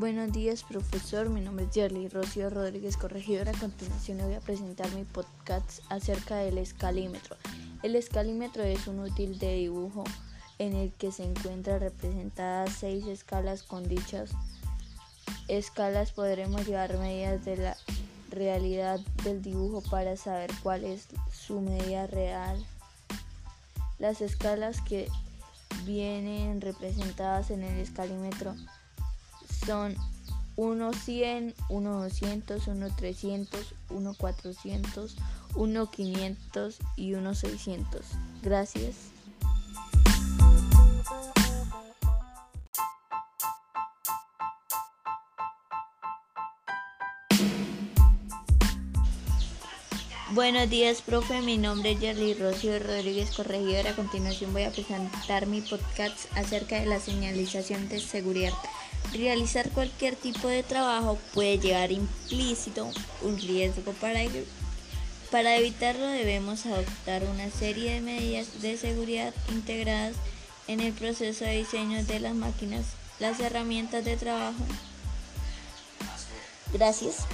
Buenos días, profesor. Mi nombre es Yerly Rocío Rodríguez Corregidora. A continuación voy a presentar mi podcast acerca del escalímetro. El escalímetro es un útil de dibujo en el que se encuentran representadas seis escalas con dichas escalas podremos llevar medidas de la realidad del dibujo para saber cuál es su medida real. Las escalas que vienen representadas en el escalímetro son 1 100, 1 200, 1 300, 1 400, 1 500 y 1 600. Gracias. Buenos días, profe. Mi nombre es Jerry Rocío Rodríguez Corregidora. A continuación voy a presentar mi podcast acerca de la señalización de seguridad. Realizar cualquier tipo de trabajo puede llevar implícito un riesgo para ello. Para evitarlo debemos adoptar una serie de medidas de seguridad integradas en el proceso de diseño de las máquinas, las herramientas de trabajo. Gracias.